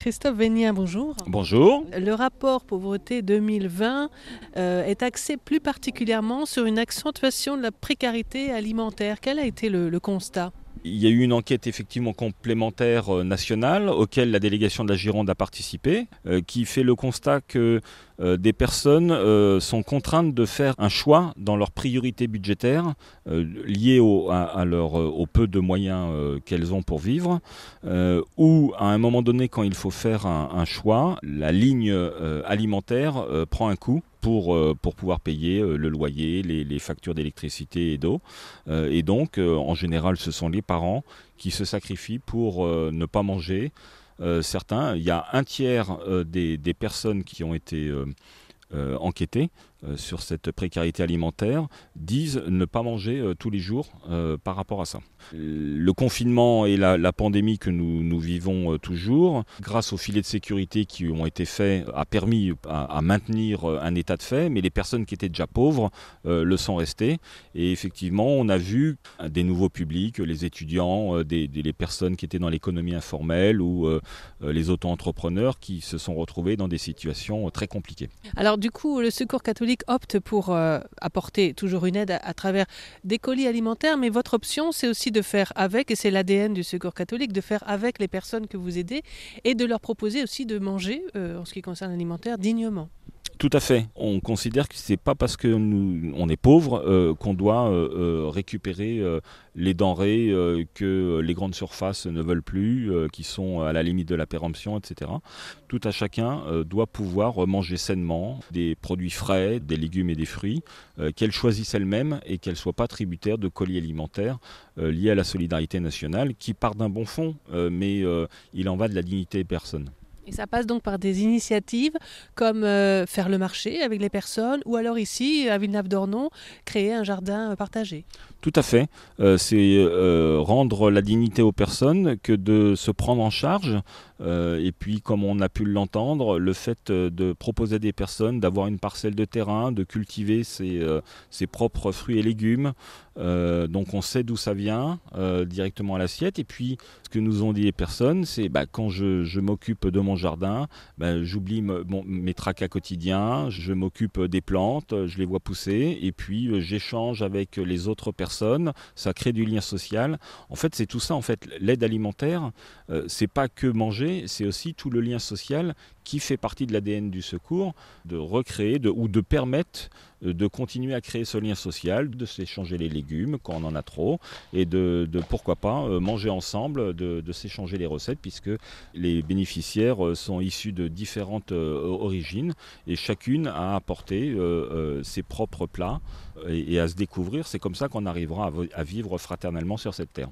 Christophe Vénien, bonjour. Bonjour. Le rapport pauvreté 2020 euh, est axé plus particulièrement sur une accentuation de la précarité alimentaire. Quel a été le, le constat? Il y a eu une enquête effectivement complémentaire euh, nationale auquel la délégation de la Gironde a participé, euh, qui fait le constat que euh, des personnes sont contraintes de faire un choix dans leurs priorités budgétaires liées au, peu de moyens qu'elles ont pour vivre, ou à un moment donné quand il faut faire un, choix, la ligne alimentaire prend un coup pour, euh, pour pouvoir payer euh, le loyer, les, factures d'électricité et d'eau. Euh, et donc, en général, ce sont les parents qui se sacrifient pour ne pas manger. Certains, il y a un tiers des, des, personnes qui ont été enquêtées sur cette précarité alimentaire disent ne pas manger tous les jours par rapport à ça le confinement et la, pandémie que nous, vivons euh, toujours, grâce aux filets de sécurité qui ont été faits, a permis à, maintenir euh, un état de fait, mais les personnes qui étaient déjà pauvres euh, le sont restées. Et effectivement, on a vu des nouveaux publics, les étudiants, les personnes qui étaient dans l'économie informelle ou les auto-entrepreneurs qui se sont retrouvés dans des situations très compliquées. Du coup, le Secours catholique opte pour apporter toujours une aide à, à travers des colis alimentaires, mais votre option, c'est aussi de faire avec, et c'est l'ADN du Secours catholique, de faire avec les personnes que vous aidez et de leur proposer aussi de manger, euh, en ce qui concerne l'alimentaire, dignement. Tout à fait. On considère que c'est pas parce que nous on est pauvre euh, qu'on doit euh, euh, récupérer les denrées que les grandes surfaces ne veulent plus, qui sont à la limite de la péremption, etc. Tout à chacun doit pouvoir manger sainement des produits frais, des légumes et des fruits, qu'elle choisisse elle-même et qu'elle soit pas tributaire de colis alimentaires liés à la solidarité nationale, qui part d'un bon fond, mais il en va de la dignité des personnes. Ça passe donc par des initiatives comme euh, faire le marché avec les personnes ou alors ici, à Villeneuve-d'Ornon, créer un jardin partagé. Tout à fait. Euh, c'est euh, rendre la dignité aux personnes que de se prendre en charge. et puis, comme on a pu l'entendre, le fait de proposer à des personnes d'avoir une parcelle de terrain, de cultiver ses, propres fruits et légumes. donc, on sait d'où ça vient directement à l'assiette. Et puis, ce que nous ont dit les personnes, c'est bah, quand je, je m'occupe de mon jardin, ben, j'oublie mes tracas quotidiens, je m'occupe des plantes, je les vois pousser, et puis euh, j'échange avec les autres personnes, ça crée du lien social. En fait, c'est tout ça. En fait, l'aide alimentaire, euh, c'est pas que manger, c'est aussi tout le lien social qui fait partie de l'ADN du secours, de recréer ou de permettre euh, de continuer à créer ce lien social, de s'échanger les légumes quand on en a trop, et de, pourquoi pas manger ensemble, de, de s'échanger les recettes, puisque les bénéficiaires euh, sont issus de différentes euh, origines et chacune a apporté euh, ses propres plats et, à se découvrir. C'est comme ça qu'on arrivera à vivre fraternellement sur cette terre.